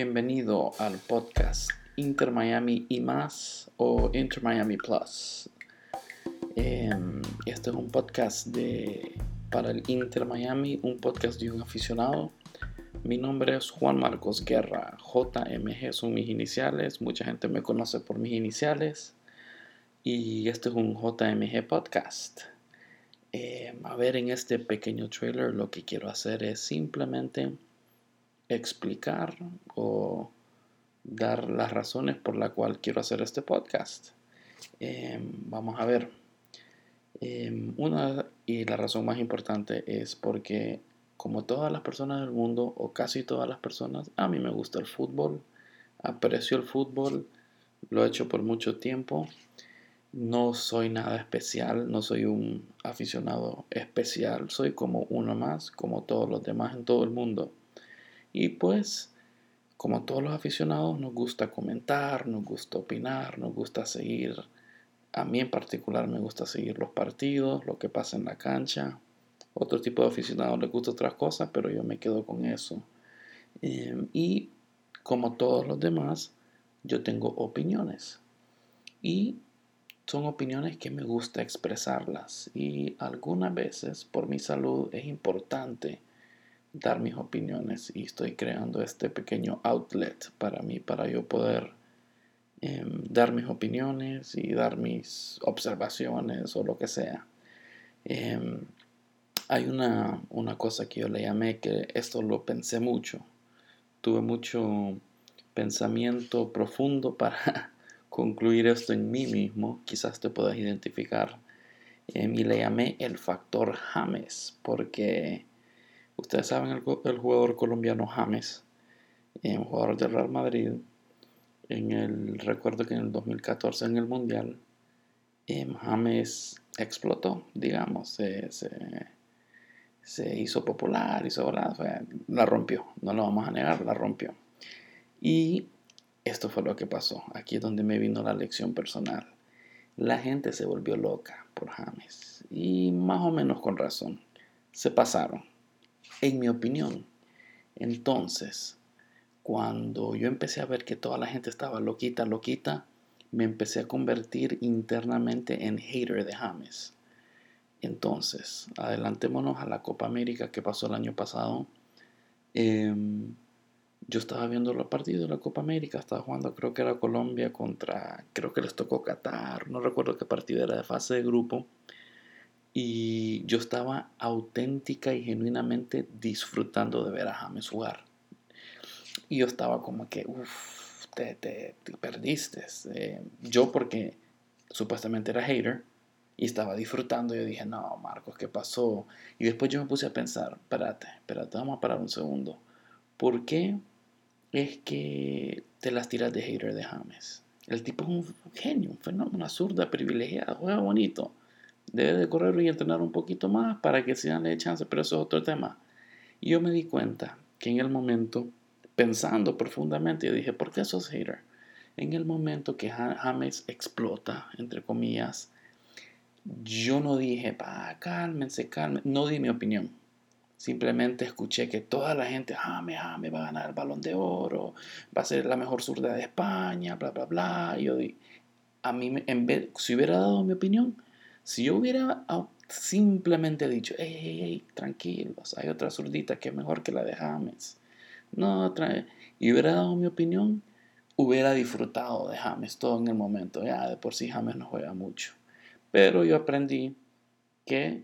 Bienvenido al podcast Inter Miami y más o Inter Miami Plus. Em, este es un podcast de, para el Inter Miami, un podcast de un aficionado. Mi nombre es Juan Marcos Guerra, JMG son mis iniciales, mucha gente me conoce por mis iniciales y este es un JMG podcast. Em, a ver, en este pequeño trailer lo que quiero hacer es simplemente explicar o dar las razones por las cuales quiero hacer este podcast. Em, vamos a ver. Em, una y la razón más importante es porque como todas las personas del mundo o casi todas las personas, a mí me gusta el fútbol, aprecio el fútbol, lo he hecho por mucho tiempo. No soy nada especial, no soy un aficionado especial, soy como uno más, como todos los demás en todo el mundo. Y pues, como todos los aficionados, nos gusta comentar, nos gusta opinar, nos gusta seguir. A mí en particular me gusta seguir los partidos, lo que pasa en la cancha. Otro tipo de aficionados les gusta otras cosas, pero yo me quedo con eso. Em, y como todos los demás, yo tengo opiniones. Y son opiniones que me gusta expresarlas. Y algunas veces, por mi salud, es importante dar mis opiniones y estoy creando este pequeño outlet para mí, para yo poder em, dar mis opiniones y dar mis observaciones o lo que sea. Em, hay una, una cosa que yo le llamé que esto lo pensé mucho. Tuve mucho pensamiento profundo para concluir esto en mí mismo. Quizás te puedas identificar. Em, y le llamé el factor James porque Ustedes saben el, jugador colombiano James, eh, jugador del Real Madrid. En el recuerdo que en el 2014 en el Mundial, eh, James explotó, digamos, se, hizo popular, hizo la, la rompió, no lo vamos a negar, la rompió. Y esto fue lo que pasó. Aquí es donde me vino la lección personal. La gente se volvió loca por James. Y más o menos con razón. Se pasaron en mi opinión. Entonces, cuando yo empecé a ver que toda la gente estaba loquita, loquita, me empecé a convertir internamente en hater de James. Entonces, adelantémonos a la Copa América que pasó el año pasado. Em, yo estaba viendo los partidos de la Copa América, estaba jugando, creo que era Colombia contra, creo que les tocó Qatar, no recuerdo qué partido era de fase de grupo. Y yo estaba auténtica y genuinamente disfrutando de ver a James jugar. Y yo estaba como que, uff, te, te, perdiste. Eh, yo porque supuestamente era hater y estaba disfrutando, yo dije, no, Marcos, ¿qué pasó? Y después yo me puse a pensar, espérate, espérate, vamos a parar un segundo. ¿Por qué es que te las tiras de hater de James? El tipo es un genio, un fenómeno, una zurda privilegiada, juega bonito debe de correr y entrenar un poquito más para que se le chance, pero eso es otro tema. Y yo me di cuenta que en el momento, pensando profundamente, yo dije, ¿por qué sos hater? En el momento que James explota, entre comillas, yo no dije, pa, cálmense, cálmense, no di mi opinión. Simplemente escuché que toda la gente, James, James va a ganar el balón de oro, va a ser la mejor zurda de España, bla, bla, bla. Y yo di, a mí, en vez, si hubiera dado mi opinión, si yo hubiera ah, simplemente dicho, hey, hey, hey, tranquilos, hay otra zurdita que es mejor que la de James. No, y hubiera dado mi opinión, hubiera disfrutado de James todo en el momento. Ya de por sí James no juega mucho. Pero yo aprendí que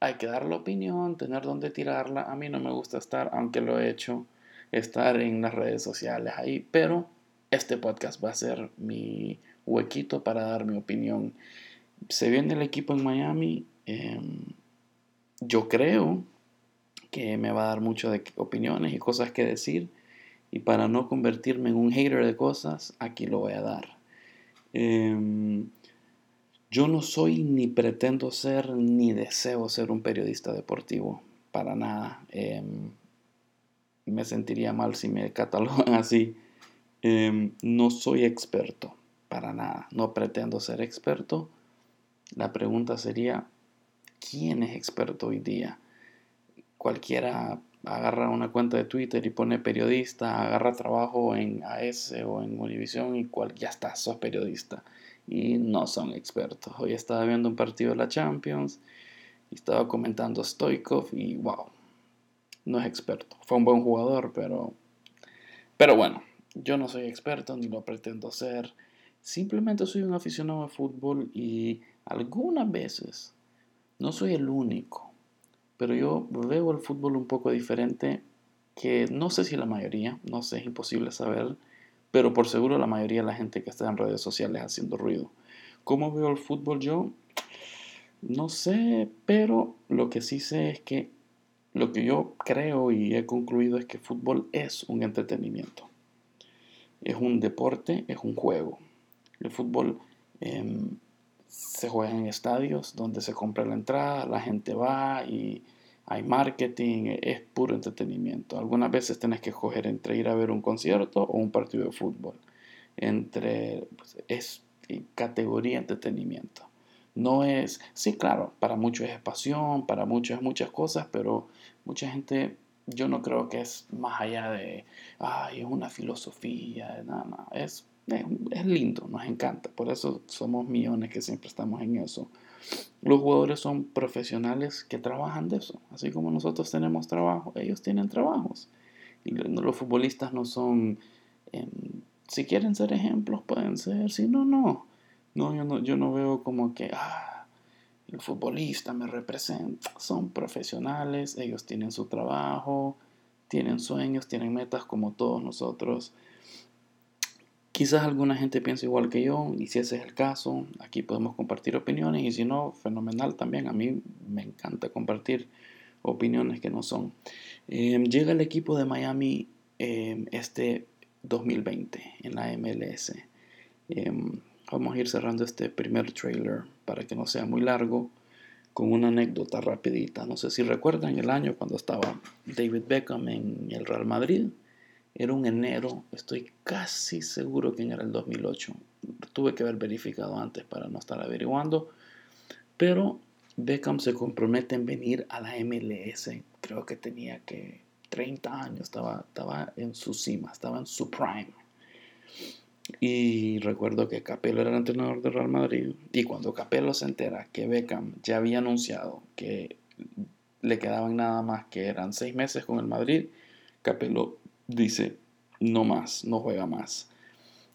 hay que dar la opinión, tener donde tirarla. A mí no me gusta estar, aunque lo he hecho, estar en las redes sociales ahí. Pero este podcast va a ser mi huequito para dar mi opinión se viene el equipo en Miami. Em, yo creo que me va a dar mucho de opiniones y cosas que decir. Y para no convertirme en un hater de cosas, aquí lo voy a dar. Em, yo no soy ni pretendo ser ni deseo ser un periodista deportivo. Para nada. Em, me sentiría mal si me catalogan así. no soy experto. Para nada. No pretendo ser experto la pregunta sería, ¿quién es experto hoy día? Cualquiera agarra una cuenta de Twitter y pone periodista, agarra trabajo en AS o en Univision y ya está, sos periodista. Y no son expertos. Hoy estaba viendo un partido de la Champions y estaba comentando Stoikov y wow, no es experto. Fue un buen jugador, pero, pero bueno, yo no soy experto ni lo pretendo ser. Simplemente soy un aficionado de fútbol y algunas veces, no soy el único, pero yo veo el fútbol un poco diferente que no sé si la mayoría, no sé, es imposible saber, pero por seguro la mayoría de la gente que está en redes sociales haciendo ruido. ¿Cómo veo el fútbol yo? No sé, pero lo que sí sé es que lo que yo creo y he concluido es que fútbol es un entretenimiento. Es un deporte, es un juego. El fútbol em, se juega en estadios donde se compra la entrada, la gente va y hay marketing, es puro entretenimiento. Algunas veces tienes que escoger entre ir a ver un concierto o un partido de fútbol. Entre, pues, es categoría entretenimiento. No es, sí, claro, para muchos es pasión, para muchos es muchas cosas, pero mucha gente, yo no creo que es más allá de, ay, es una filosofía, nada, nada. Es es, lindo, nos encanta. Por eso somos millones que siempre estamos en eso. Los jugadores son profesionales que trabajan de eso. Así como nosotros tenemos trabajo, ellos tienen trabajos. Y los futbolistas no son, em, si quieren ser ejemplos, pueden ser, si no, no. No, yo no, yo no veo como que, ah, el futbolista me representa. Son profesionales, ellos tienen su trabajo, tienen sueños, tienen metas como todos nosotros. Quizás alguna gente piensa igual que yo y si ese es el caso, aquí podemos compartir opiniones y si no, fenomenal también. A mí me encanta compartir opiniones que no son. Em, llega el equipo de Miami em, este 2020 en la MLS. Em, vamos a ir cerrando este primer trailer para que no sea muy largo con una anécdota rapidita. No sé si recuerdan el año cuando estaba David Beckham en el Real Madrid. Era un enero, estoy casi seguro que era el 2008. Tuve que haber verificado antes para no estar averiguando. Pero Beckham se compromete en venir a la MLS. Creo que tenía que 30 años, estaba, estaba en su cima, estaba en su prime. Y recuerdo que Capello era el entrenador del Real Madrid. Y cuando Capello se entera que Beckham ya había anunciado que le quedaban nada más que eran seis meses con el Madrid, Capello dice, no más, no juega más.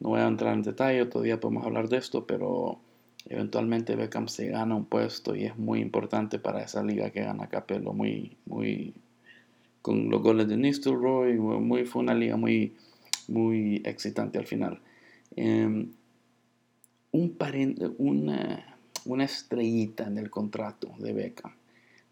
No voy a entrar en detalle, todavía podemos hablar de esto, pero eventualmente Beckham se gana un puesto y es muy importante para esa liga que gana Capello, muy, muy, con los goles de Nistelrooy, muy, fue una liga muy, muy excitante al final. Em, un una, una estrellita en el contrato de Beckham.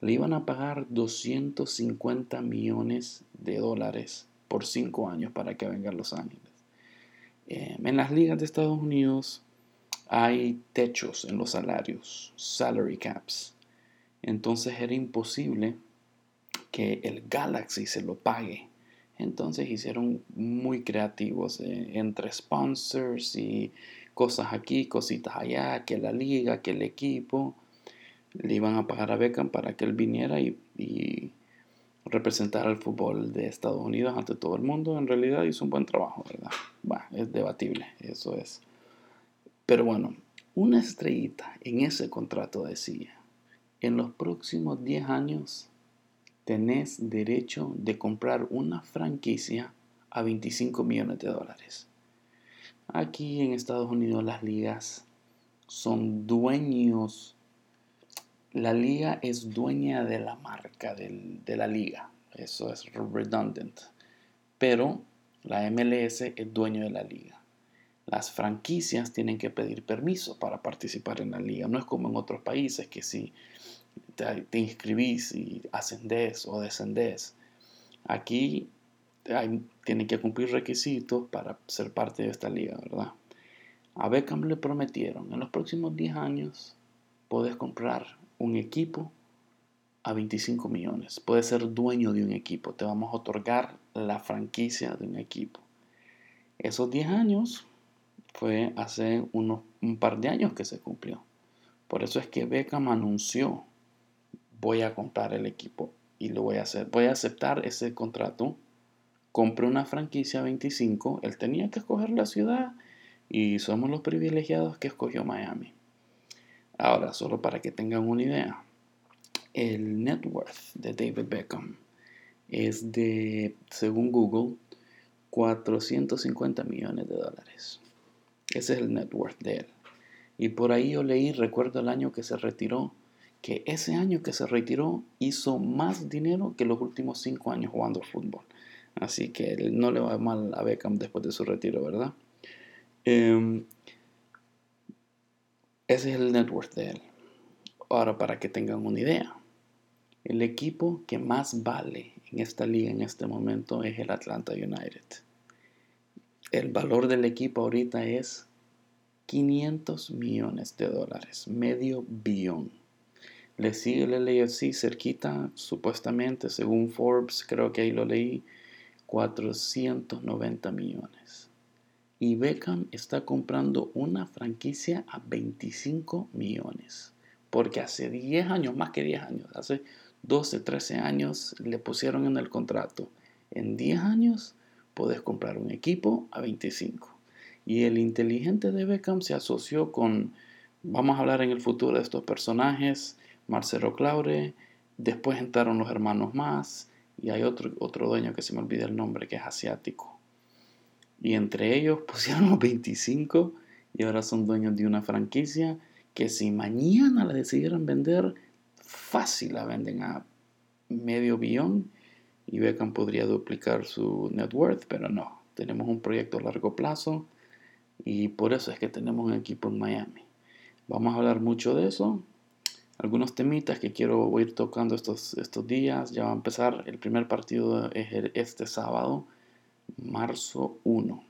Le iban a pagar 250 millones de dólares por cinco años para que venga a Los Ángeles. Eh, en las ligas de Estados Unidos hay techos en los salarios, salary caps. Entonces era imposible que el Galaxy se lo pague. Entonces hicieron muy creativos eh, entre sponsors y cosas aquí, cositas allá, que la liga, que el equipo. Le iban a pagar a Beckham para que él viniera y representar al fútbol de Estados Unidos ante todo el mundo, en realidad hizo un buen trabajo, ¿verdad? es debatible, eso es. Pero bueno, una estrellita en ese contrato decía, en los próximos 10 años tenés derecho de comprar una franquicia a 25 millones de dólares. Aquí en Estados Unidos las ligas son dueños la liga es dueña de la marca de la liga. Eso es redundant. Pero la MLS es dueño de la liga. Las franquicias tienen que pedir permiso para participar en la liga. No es como en otros países que si te, inscribís y ascendés o descendés. Aquí tienen que cumplir requisitos para ser parte de esta liga, ¿verdad? A Beckham le prometieron, en los próximos 10 años podés comprar un equipo a 25 millones. Puedes ser dueño de un equipo. Te vamos a otorgar la franquicia de un equipo. Esos 10 años fue hace unos, un par de años que se cumplió. Por eso es que Beckham anunció, voy a comprar el equipo y lo voy a hacer. Voy a aceptar ese contrato. Compré una franquicia 25. Él tenía que escoger la ciudad y somos los privilegiados que escogió Miami. Ahora, solo para que tengan una idea, el net worth de David Beckham es de, según Google, 450 millones de dólares. Ese es el net worth de él. Y por ahí yo leí, recuerdo el año que se retiró, que ese año que se retiró hizo más dinero que los últimos cinco años jugando fútbol. Así que no le va mal a Beckham después de su retiro, ¿verdad? Em, ese es el net worth de él. Ahora, para que tengan una idea, el equipo que más vale en esta liga en este momento es el Atlanta United. El valor del equipo ahorita es 500 millones de dólares, medio billón. Le sigue el LAFC cerquita, supuestamente, según Forbes, creo que ahí lo leí, 490 millones. Y Beckham está comprando una franquicia a 25 millones. Porque hace 10 años, más que 10 años, hace 12, 13 años le pusieron en el contrato. En 10 años puedes comprar un equipo a 25. Y el inteligente de Beckham se asoció con, vamos a hablar en el futuro de estos personajes, Marcelo Claure, después entraron los hermanos más, y hay otro, otro dueño que se me olvida el nombre, que es asiático. Y entre ellos pusieron los 25 y ahora son dueños de una franquicia que si mañana la decidieran vender, fácil la venden a medio billón y Beckham podría duplicar su net worth, pero no, tenemos un proyecto a largo plazo y por eso es que tenemos un equipo en Miami. Vamos a hablar mucho de eso. Algunos temitas que quiero ir tocando estos, estos días. Ya va a empezar el primer partido es este sábado, marzo 1.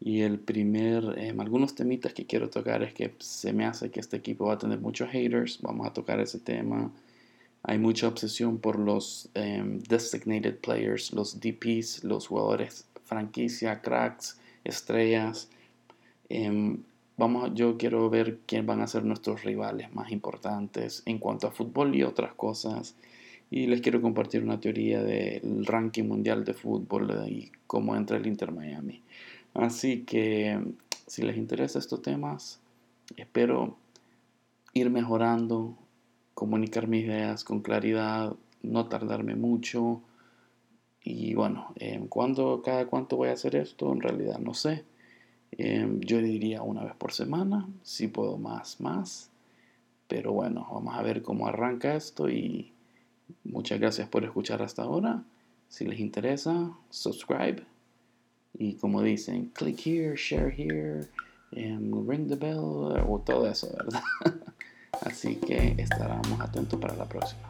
Y el primer, em, algunos temitas que quiero tocar es que se me hace que este equipo va a tener muchos haters. Vamos a tocar ese tema. Hay mucha obsesión por los em, designated players, los DPs, los jugadores franquicia, cracks, estrellas. Em, vamos, yo quiero ver quién van a ser nuestros rivales más importantes en cuanto a fútbol y otras cosas. Y les quiero compartir una teoría del ranking mundial de fútbol y cómo entra el Inter Miami. Así que si les interesa estos temas, espero ir mejorando, comunicar mis ideas con claridad, no tardarme mucho. Y bueno, eh, ¿cuándo, cada cuánto voy a hacer esto? En realidad no sé. Em, yo diría una vez por semana, si puedo más, más. Pero bueno, vamos a ver cómo arranca esto y muchas gracias por escuchar hasta ahora. Si les interesa, subscribe y como dicen, click here, share here, and ring the bell, o todo eso, ¿verdad? Así que estaremos atentos para la próxima.